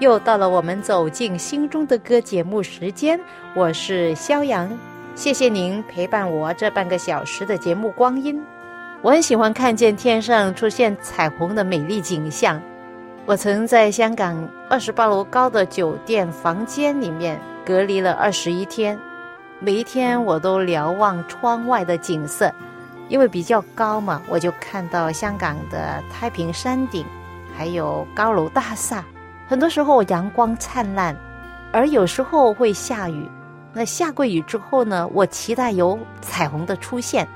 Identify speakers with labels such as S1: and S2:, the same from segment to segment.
S1: 又到了我们走进心中的歌节目时间，我是肖阳，谢谢您陪伴我这半个小时的节目光阴。我很喜欢看见天上出现彩虹的美丽景象。我曾在香港二十八楼高的酒店房间里面隔离了二十一天。每一天我都瞭望窗外的景色，因为比较高嘛，我就看到香港的太平山顶，还有高楼大厦。很多时候阳光灿烂，而有时候会下雨。那下过雨之后呢，我期待有彩虹的出现，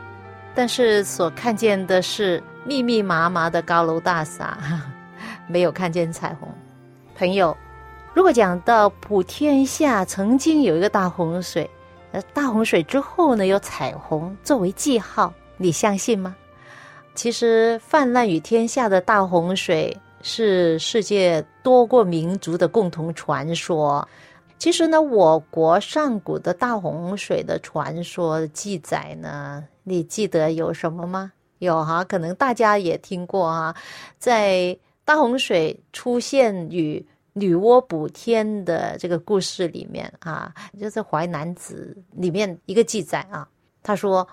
S1: 但是所看见的是密密麻麻的高楼大厦，没有看见彩虹。朋友，如果讲到普天下曾经有一个大洪水。呃，大洪水之后呢，有彩虹作为记号，你相信吗？其实泛滥于天下的大洪水是世界多个民族的共同传说。其实呢，我国上古的大洪水的传说记载呢，你记得有什么吗？有哈，可能大家也听过啊，在大洪水出现与。女娲补天的这个故事里面啊，就是《淮南子》里面一个记载啊。他说：“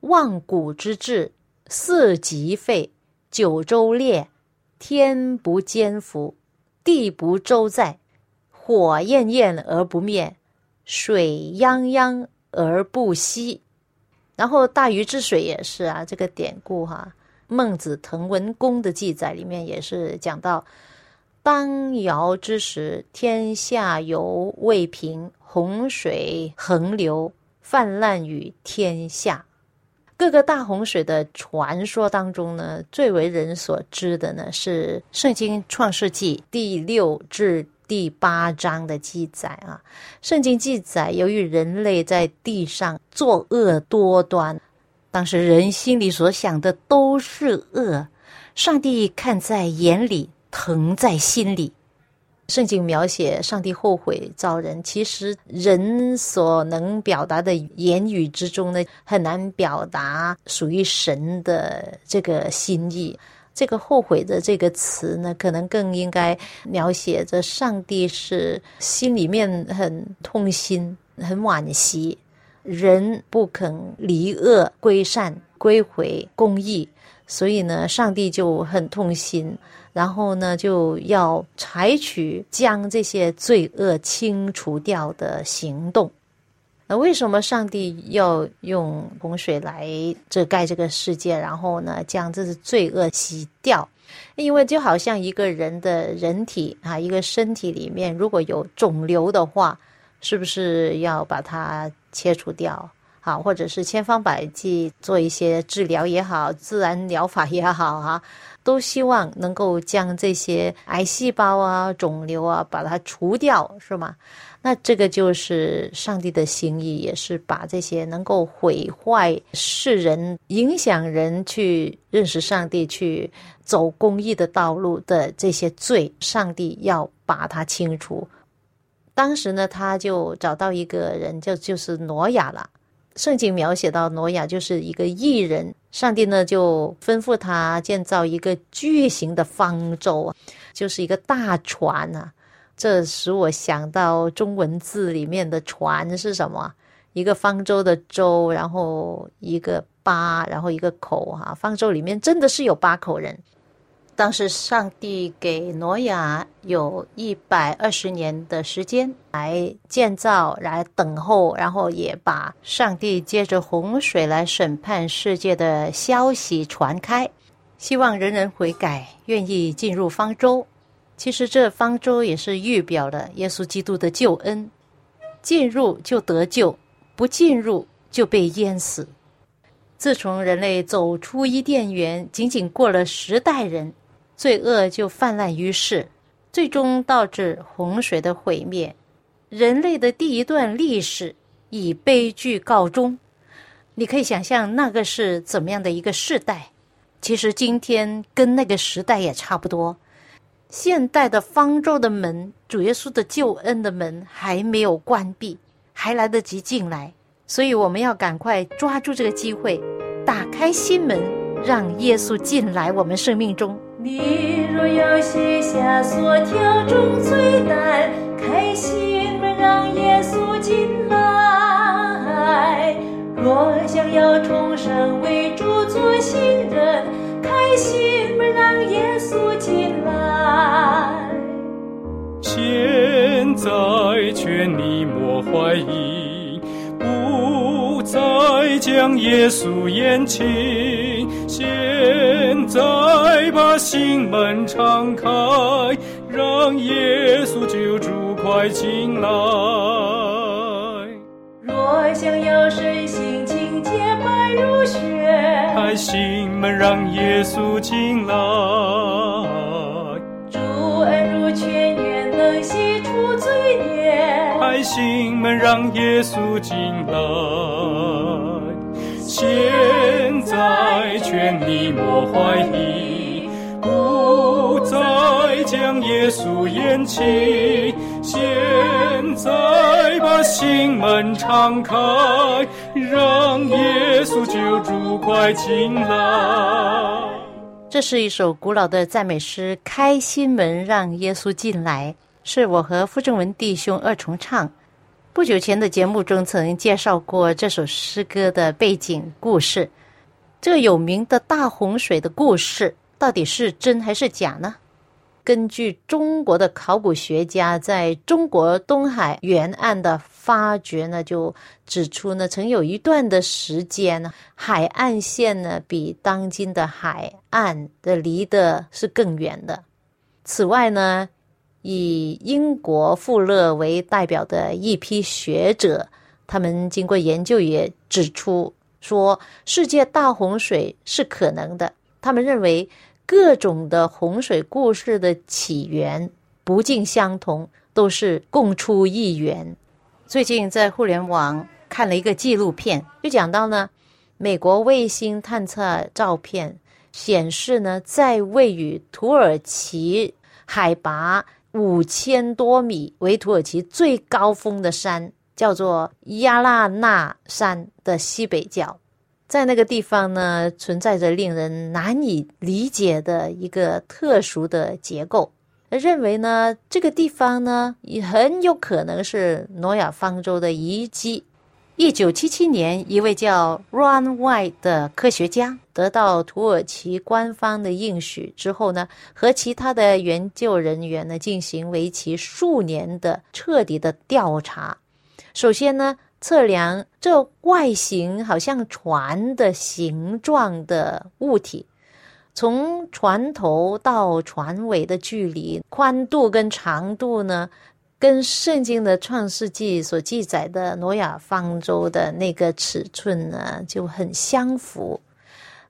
S1: 万古之治，四极废，九州裂，天不坚伏，地不周在，火焰焰而不灭，水泱泱而不息。”然后大禹治水也是啊，这个典故哈，《孟子滕文公》的记载里面也是讲到。当尧之时，天下犹未平，洪水横流，泛滥于天下。各个大洪水的传说当中呢，最为人所知的呢是《圣经·创世纪》第六至第八章的记载啊。圣经记载，由于人类在地上作恶多端，当时人心里所想的都是恶，上帝看在眼里。疼在心里。圣经描写上帝后悔造人，其实人所能表达的言语之中呢，很难表达属于神的这个心意。这个后悔的这个词呢，可能更应该描写着上帝是心里面很痛心、很惋惜，人不肯离恶归善、归回公义，所以呢，上帝就很痛心。然后呢，就要采取将这些罪恶清除掉的行动。那为什么上帝要用洪水来遮盖这个世界？然后呢，将这些罪恶洗掉？因为就好像一个人的人体啊，一个身体里面如果有肿瘤的话，是不是要把它切除掉？啊，或者是千方百计做一些治疗也好，自然疗法也好，哈。都希望能够将这些癌细胞啊、肿瘤啊，把它除掉，是吗？那这个就是上帝的心意，也是把这些能够毁坏世人、影响人去认识上帝、去走公义的道路的这些罪，上帝要把它清除。当时呢，他就找到一个人，就就是挪亚了。圣经描写到挪亚就是一个艺人，上帝呢就吩咐他建造一个巨型的方舟啊，就是一个大船啊。这使我想到中文字里面的船是什么？一个方舟的舟，然后一个八，然后一个口哈。方舟里面真的是有八口人。当时上帝给挪亚有一百二十年的时间来建造、来等候，然后也把上帝借着洪水来审判世界的消息传开，希望人人悔改，愿意进入方舟。其实这方舟也是预表了耶稣基督的救恩，进入就得救，不进入就被淹死。自从人类走出伊甸园，仅仅过了十代人。罪恶就泛滥于世，最终导致洪水的毁灭，人类的第一段历史以悲剧告终。你可以想象那个是怎么样的一个时代。其实今天跟那个时代也差不多。现代的方舟的门，主耶稣的救恩的门还没有关闭，还来得及进来，所以我们要赶快抓住这个机会，打开心门，让耶稣进来我们生命中。
S2: 你若要卸下所挑中罪担，开心门让耶稣进来；若想要重生为主做新人，开心门让耶稣进来。
S3: 现在劝你莫怀疑，不再将耶稣宴请。现在把心门敞开，让耶稣救主快进来。
S2: 若想要身心清洁白如雪，
S3: 开心门让耶稣进来。开心门让耶稣进来。现在劝你莫怀疑，不再将耶稣厌弃。现在把心门敞开，让耶稣救主快进来。
S1: 这是一首古老的赞美诗，《开心门让耶稣进来》，是我和傅正文弟兄二重唱。不久前的节目中曾介绍过这首诗歌的背景故事。这有名的大洪水的故事到底是真还是假呢？根据中国的考古学家在中国东海沿岸的发掘呢，就指出呢，曾有一段的时间呢，海岸线呢比当今的海岸的离的是更远的。此外呢。以英国富勒为代表的一批学者，他们经过研究也指出说，世界大洪水是可能的。他们认为各种的洪水故事的起源不尽相同，都是共出一源。最近在互联网看了一个纪录片，就讲到呢，美国卫星探测照片显示呢，在位于土耳其海拔。五千多米为土耳其最高峰的山，叫做亚拉纳山的西北角，在那个地方呢，存在着令人难以理解的一个特殊的结构。认为呢，这个地方呢，也很有可能是诺亚方舟的遗迹。一九七七年，一位叫 Ron White 的科学家得到土耳其官方的应许之后呢，和其他的研究人员呢进行为期数年的彻底的调查。首先呢，测量这外形好像船的形状的物体，从船头到船尾的距离、宽度跟长度呢。跟圣经的创世纪所记载的挪亚方舟的那个尺寸呢就很相符。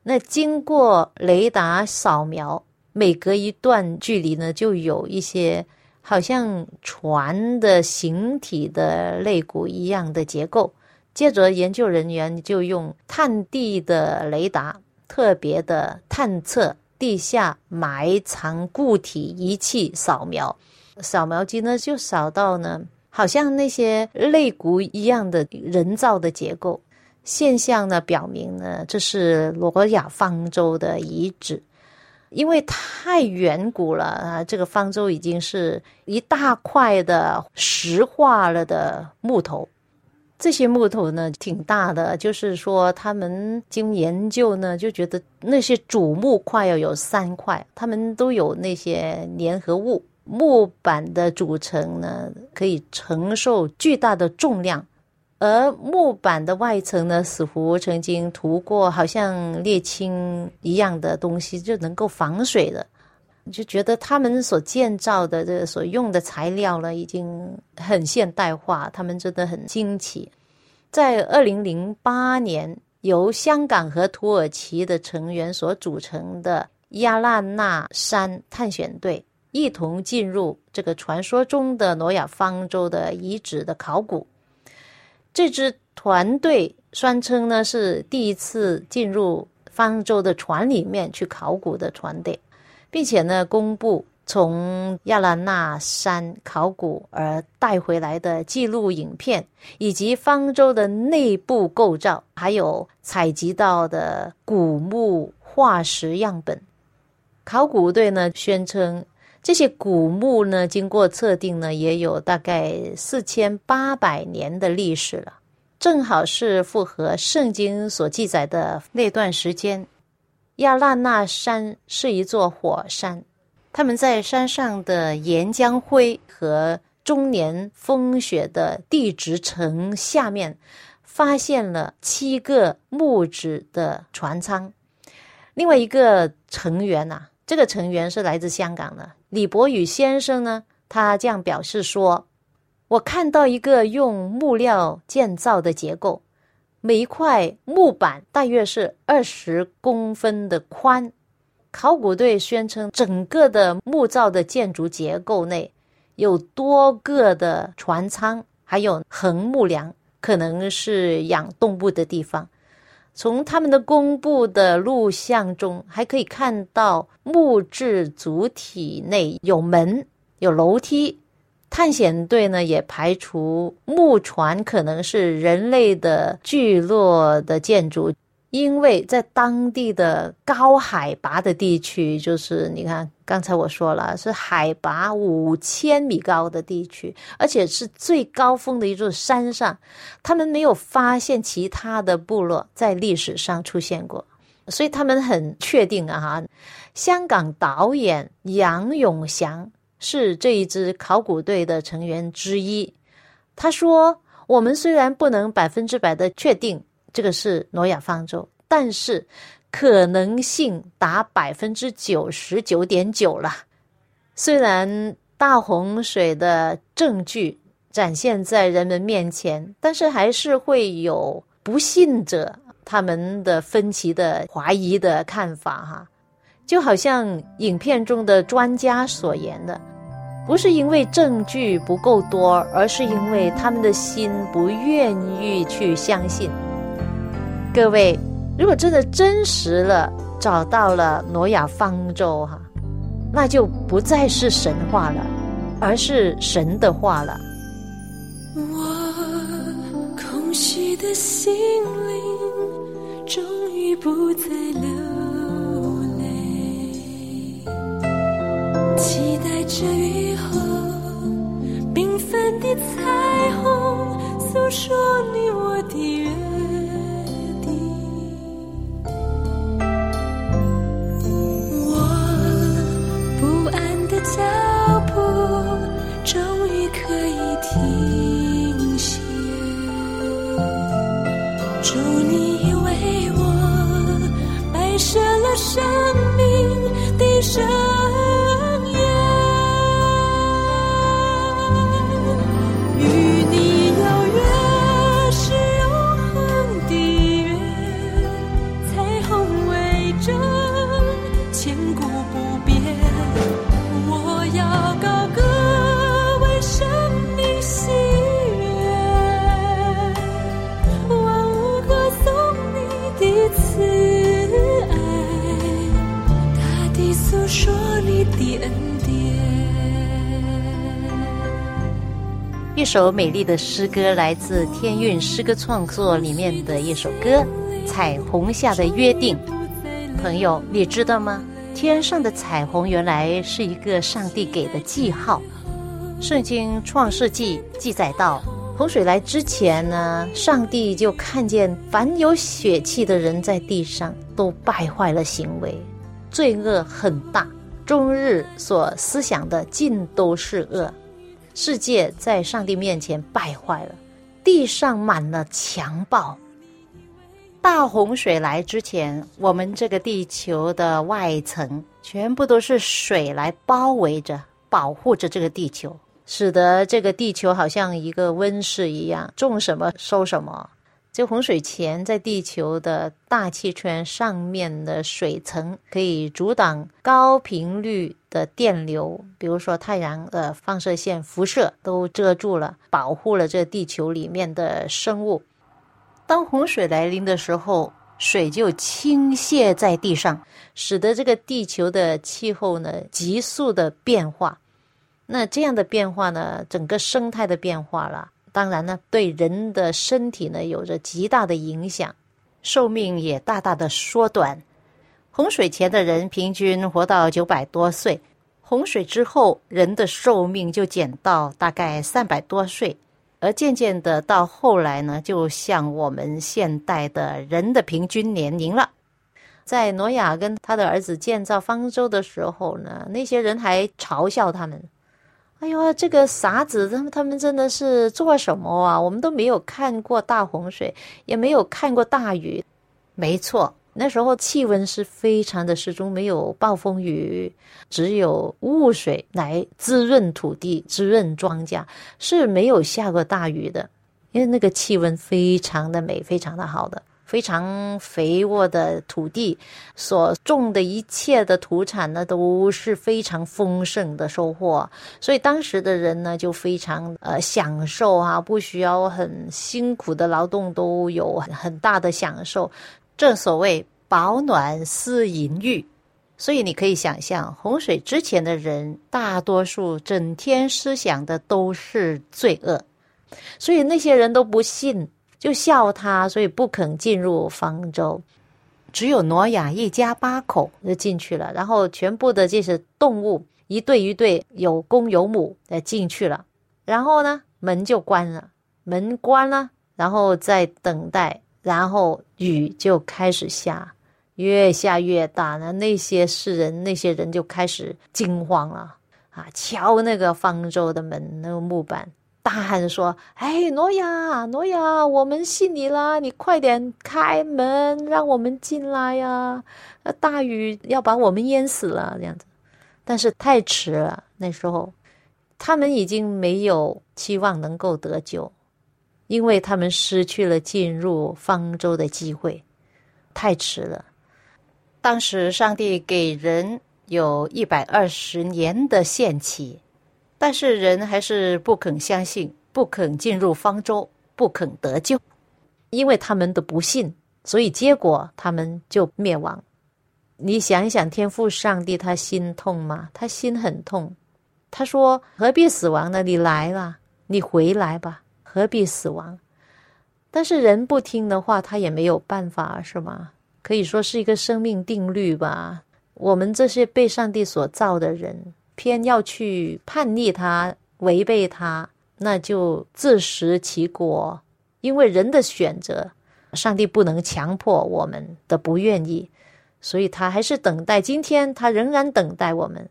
S1: 那经过雷达扫描，每隔一段距离呢，就有一些好像船的形体的肋骨一样的结构。接着，研究人员就用探地的雷达，特别的探测地下埋藏固体仪器扫描。扫描机呢，就扫到呢，好像那些肋骨一样的人造的结构。现象呢，表明呢，这是罗亚方舟的遗址，因为太远古了啊，这个方舟已经是一大块的石化了的木头，这些木头呢挺大的，就是说他们经研究呢，就觉得那些主木块要有三块，他们都有那些粘合物。木板的组成呢，可以承受巨大的重量，而木板的外层呢，似乎曾经涂过好像沥青一样的东西，就能够防水的。就觉得他们所建造的这所用的材料呢，已经很现代化，他们真的很惊奇。在二零零八年，由香港和土耳其的成员所组成的亚拉纳山探险队。一同进入这个传说中的挪亚方舟的遗址的考古。这支团队宣称呢是第一次进入方舟的船里面去考古的团队，并且呢公布从亚拉纳山考古而带回来的记录影片，以及方舟的内部构造，还有采集到的古墓化石样本。考古队呢宣称，这些古墓呢经过测定呢，也有大概四千八百年的历史了。正好是符合圣经所记载的那段时间。亚拉那山是一座火山，他们在山上的岩浆灰和终年风雪的地质层下面，发现了七个木质的船舱。另外一个成员呐，这个成员是来自香港的李博宇先生呢，他这样表示说。我看到一个用木料建造的结构，每一块木板大约是二十公分的宽。考古队宣称，整个的木造的建筑结构内有多个的船舱，还有横木梁，可能是养动物的地方。从他们的公布的录像中，还可以看到木质主体内有门、有楼梯。探险队呢也排除木船可能是人类的聚落的建筑，因为在当地的高海拔的地区，就是你看刚才我说了是海拔五千米高的地区，而且是最高峰的一座山上，他们没有发现其他的部落在历史上出现过，所以他们很确定啊。香港导演杨永祥。是这一支考古队的成员之一。他说：“我们虽然不能百分之百的确定这个是挪亚方舟，但是可能性达百分之九十九点九了。虽然大洪水的证据展现在人们面前，但是还是会有不信者他们的分歧的怀疑的看法哈。”就好像影片中的专家所言的，不是因为证据不够多，而是因为他们的心不愿意去相信。各位，如果真的真实了，找到了挪亚方舟哈，那就不再是神话了，而是神的话了。
S2: 我空虚的心灵，终于不再流泪。期待着雨后缤纷的彩虹，诉说你我的约舍了生命的生。
S1: 首美丽的诗歌，来自天韵诗歌创作里面的一首歌《彩虹下的约定》。朋友，你知道吗？天上的彩虹原来是一个上帝给的记号。圣经创世纪记载到，洪水来之前呢，上帝就看见凡有血气的人在地上都败坏了行为，罪恶很大，终日所思想的尽都是恶。世界在上帝面前败坏了，地上满了强暴。大洪水来之前，我们这个地球的外层全部都是水来包围着、保护着这个地球，使得这个地球好像一个温室一样，种什么收什么。这洪水前，在地球的大气圈上面的水层可以阻挡高频率的电流，比如说太阳的放射线、辐射，都遮住了，保护了这地球里面的生物。当洪水来临的时候，水就倾泻在地上，使得这个地球的气候呢急速的变化。那这样的变化呢，整个生态的变化了，当然呢，对人的身体呢有着极大的影响，寿命也大大的缩短。洪水前的人平均活到九百多岁，洪水之后人的寿命就减到大概三百多岁，而渐渐的到后来呢，就像我们现代的人的平均年龄了。在挪亚跟他的儿子建造方舟的时候呢，那些人还嘲笑他们。哎呦，这个傻子，他们他们真的是做什么啊？我们都没有看过大洪水，也没有看过大雨。没错，那时候气温是非常的适中，没有暴风雨，只有雾水来滋润土地、滋润庄稼，是没有下过大雨的。因为那个气温非常的美，非常的好的。非常肥沃的土地，所种的一切的土产呢，都是非常丰盛的收获。所以当时的人呢，就非常呃享受啊，不需要很辛苦的劳动，都有很大的享受。正所谓保暖思淫欲，所以你可以想象，洪水之前的人，大多数整天思想的都是罪恶，所以那些人都不信。就笑他，所以不肯进入方舟。只有挪亚一家八口就进去了，然后全部的这些动物一对一对有公有母的进去了。然后呢，门就关了，门关了，然后再等待，然后雨就开始下，越下越大。那那些世人，那些人就开始惊慌了啊，敲那个方舟的门，那个木板。大喊说：“哎，挪亚，挪亚，我们信你啦！你快点开门，让我们进来呀！大雨要把我们淹死了，这样子。但是太迟了，那时候他们已经没有期望能够得救，因为他们失去了进入方舟的机会。太迟了。当时上帝给人有一百二十年的限期。”但是人还是不肯相信，不肯进入方舟，不肯得救，因为他们都不信，所以结果他们就灭亡。你想一想，天父上帝他心痛吗？他心很痛。他说：“何必死亡呢？你来了，你回来吧，何必死亡？”但是人不听的话，他也没有办法，是吗？可以说是一个生命定律吧。我们这些被上帝所造的人。偏要去叛逆他、违背他，那就自食其果。因为人的选择，上帝不能强迫我们的不愿意，所以他还是等待。今天他仍然等待我们。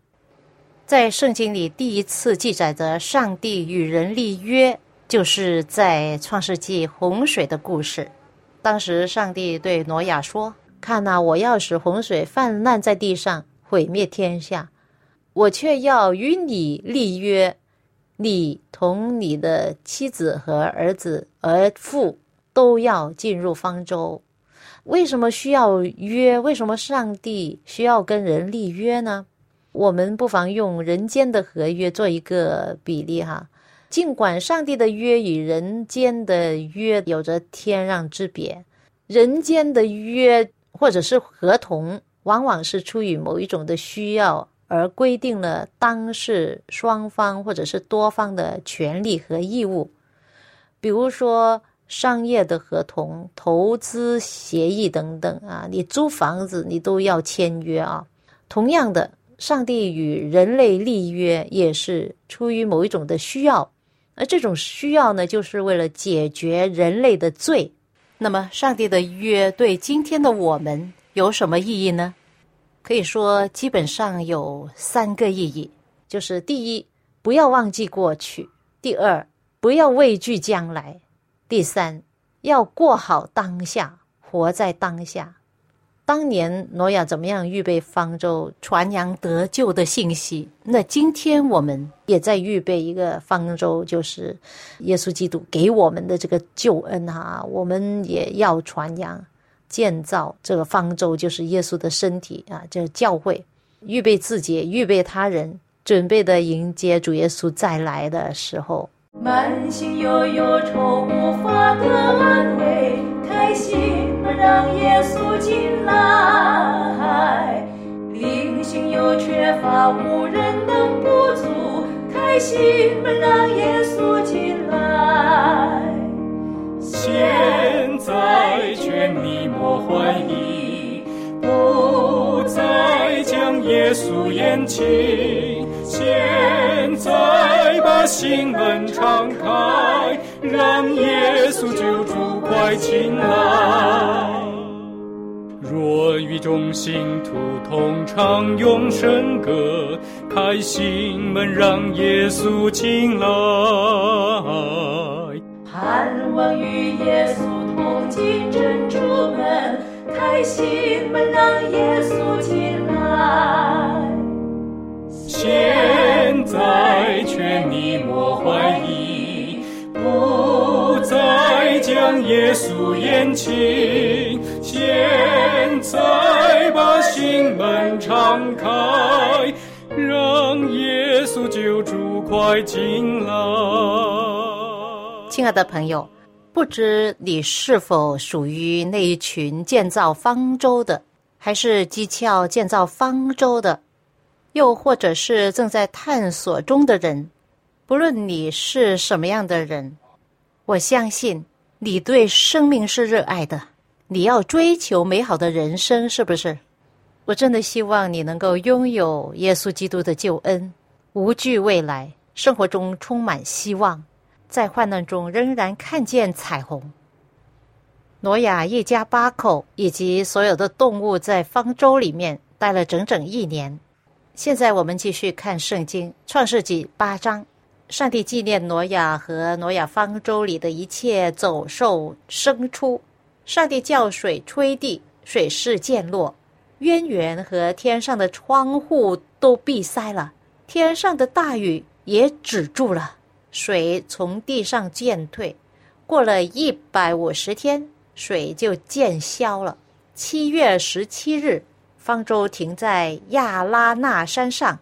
S1: 在圣经里，第一次记载着上帝与人立约，就是在创世纪洪水的故事。当时上帝对挪亚说：“看呐，我要使洪水泛滥在地上，毁灭天下。”我却要与你立约，你同你的妻子和儿子儿妇都要进入方舟。为什么需要约？为什么上帝需要跟人立约呢？我们不妨用人间的合约做一个比例哈。尽管上帝的约与人间的约有着天壤之别，人间的约或者是合同，往往是出于某一种的需要。而规定了当事双方或者是多方的权利和义务，比如说商业的合同、投资协议等等啊，你租房子你都要签约啊。同样的，上帝与人类立约也是出于某一种的需要，而这种需要呢，就是为了解决人类的罪。那么，上帝的约对今天的我们有什么意义呢？可以说，基本上有三个意义，就是第一，不要忘记过去；第二，不要畏惧将来；第三，要过好当下，活在当下。当年挪亚怎么样预备方舟，传扬得救的信息？那今天我们也在预备一个方舟，就是耶稣基督给我们的这个救恩哈，我们也要传扬。建造这个方舟就是耶稣的身体啊，就是教会。预备自己，预备他人，准备的迎接主耶稣再来的时候。
S2: 满心有忧愁，无法得安慰，开心门让耶稣进来。灵性有缺乏，无人能补足，开心门让耶稣进来。
S3: 现在劝你莫怀疑，不再将耶稣厌弃。现在把心门敞开，让耶稣救主快进来。若与众信徒同唱永生歌，开心门让耶稣进来。
S2: 盼望与耶稣同进珍珠门，开心门让耶稣进来。
S3: 现在劝你莫怀疑，不再将耶稣厌弃。现在把心门敞开，让耶稣救主快进来。
S1: 亲爱的朋友，不知你是否属于那一群建造方舟的，还是机巧建造方舟的，又或者是正在探索中的人？不论你是什么样的人，我相信你对生命是热爱的，你要追求美好的人生，是不是？我真的希望你能够拥有耶稣基督的救恩，无惧未来，生活中充满希望。在患难中仍然看见彩虹。挪亚一家八口以及所有的动物在方舟里面待了整整一年。现在我们继续看圣经创世纪八章。上帝纪念挪亚和挪亚方舟里的一切走兽牲畜。上帝叫水吹地，水势渐落，渊源和天上的窗户都闭塞了，天上的大雨也止住了。水从地上渐退，过了一百五十天，水就渐消了。七月十七日，方舟停在亚拉纳山上。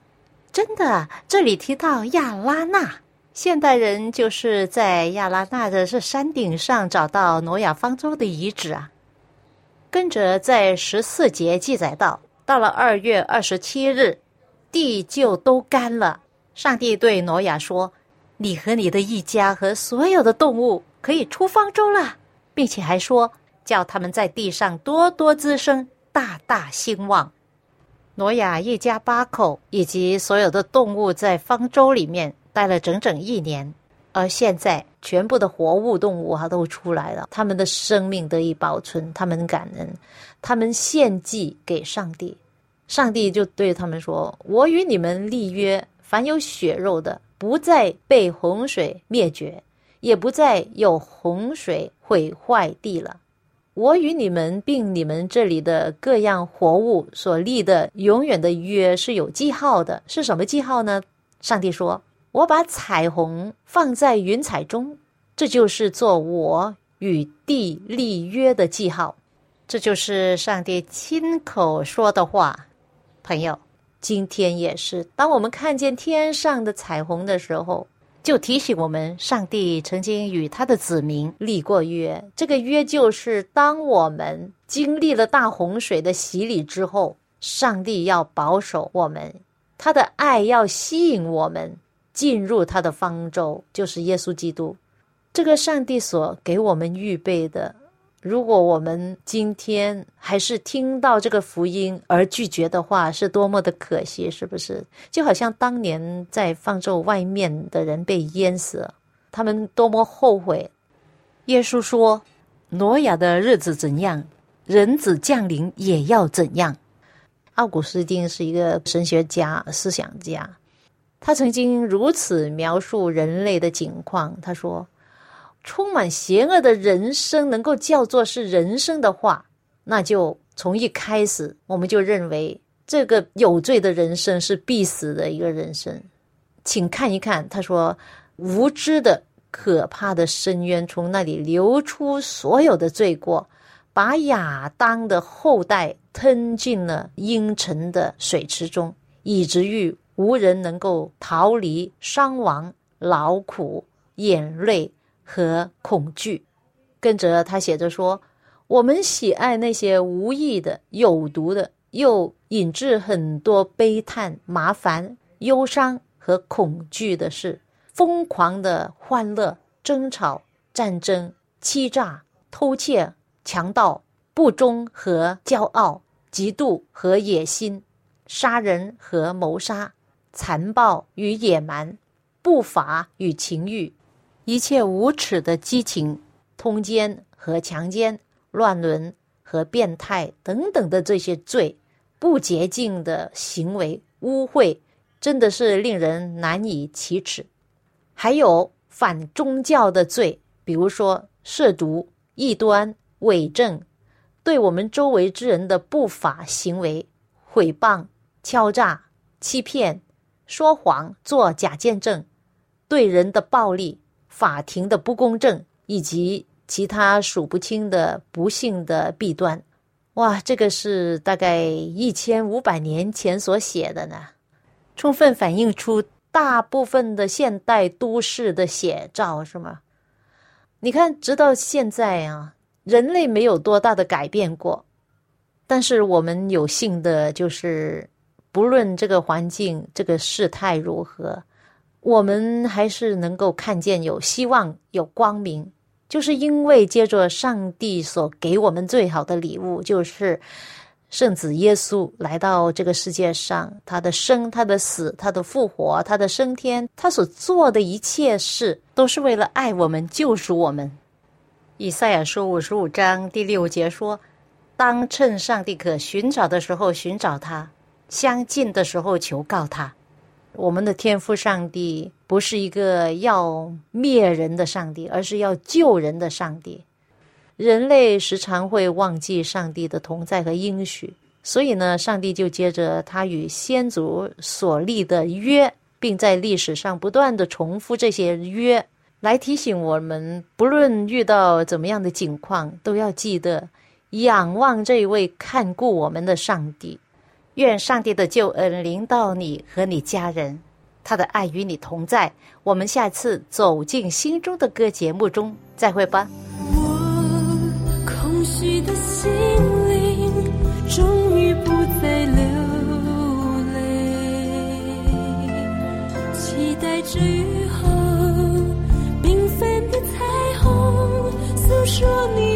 S1: 真的，这里提到亚拉纳，现代人就是在亚拉纳的这山顶上找到挪亚方舟的遗址啊。跟着在十四节记载到，到了二月二十七日，地就都干了。上帝对挪亚说。你和你的一家和所有的动物可以出方舟了，并且还说叫他们在地上多多滋生，大大兴旺。挪亚一家八口以及所有的动物在方舟里面待了整整一年，而现在全部的活物动物哈都出来了，他们的生命得以保存，他们感恩，他们献祭给上帝，上帝就对他们说：“我与你们立约，凡有血肉的。”不再被洪水灭绝，也不再有洪水毁坏地了。我与你们并你们这里的各样活物所立的永远的约是有记号的，是什么记号呢？上帝说：“我把彩虹放在云彩中，这就是做我与地立约的记号。”这就是上帝亲口说的话，朋友。今天也是，当我们看见天上的彩虹的时候，就提醒我们，上帝曾经与他的子民立过约。这个约就是，当我们经历了大洪水的洗礼之后，上帝要保守我们，他的爱要吸引我们进入他的方舟，就是耶稣基督。这个上帝所给我们预备的。如果我们今天还是听到这个福音而拒绝的话，是多么的可惜，是不是？就好像当年在放舟外面的人被淹死，他们多么后悔。耶稣说：“挪亚的日子怎样，人子降临也要怎样。”奥古斯丁是一个神学家、思想家，他曾经如此描述人类的景况，他说。充满邪恶的人生能够叫做是人生的话，那就从一开始我们就认为这个有罪的人生是必死的一个人生。请看一看，他说无知的可怕的深渊从那里流出所有的罪过，把亚当的后代吞进了阴沉的水池中，以至于无人能够逃离伤亡、劳苦、眼泪和恐惧。跟着他写着说：“我们喜爱那些无益的、有毒的，又引致很多悲叹、麻烦、忧伤和恐惧的事，疯狂的欢乐、争吵、战争、欺诈、偷窃、强盗、不忠和骄傲、嫉妒和野心、杀人和谋杀、残暴与野蛮、不法与情欲，一切无耻的激情。”通奸和强奸、乱伦和变态等等的这些罪，不洁净的行为、污秽，真的是令人难以启齿。还有反宗教的罪，比如说涉毒、异端、伪证，对我们周围之人的不法行为、毁谤、敲诈、欺骗、说谎、做假见证，对人的暴力、法庭的不公正。以及其他数不清的不幸的弊端，哇，这个是大概一千五百年前所写的呢，充分反映出大部分的现代都市的写照，是吗？你看，直到现在啊，人类没有多大的改变过，但是我们有幸的就是，不论这个环境、这个事态如何，我们还是能够看见有希望、有光明。就是因为接着上帝所给我们最好的礼物，就是圣子耶稣来到这个世界上，他的生、他的死、他的复活、他的升天，他所做的一切事，都是为了爱我们、救赎我们。以赛亚书五十五章第六节说：“当趁上帝可寻找的时候寻找他，相近的时候求告他。”我们的天父上帝不是一个要灭人的上帝，而是要救人的上帝。人类时常会忘记上帝的同在和应许，所以呢，上帝就接着他与先祖所立的约，并在历史上不断的重复这些约，来提醒我们，不论遇到怎么样的境况，都要记得仰望这位看顾我们的上帝。愿上帝的救恩临到你和你家人，他的爱与你同在。我们下次走进心中的歌节目中再会吧。
S2: 我空虚的心灵终于不再流泪，期待着雨后缤纷的彩虹，诉说你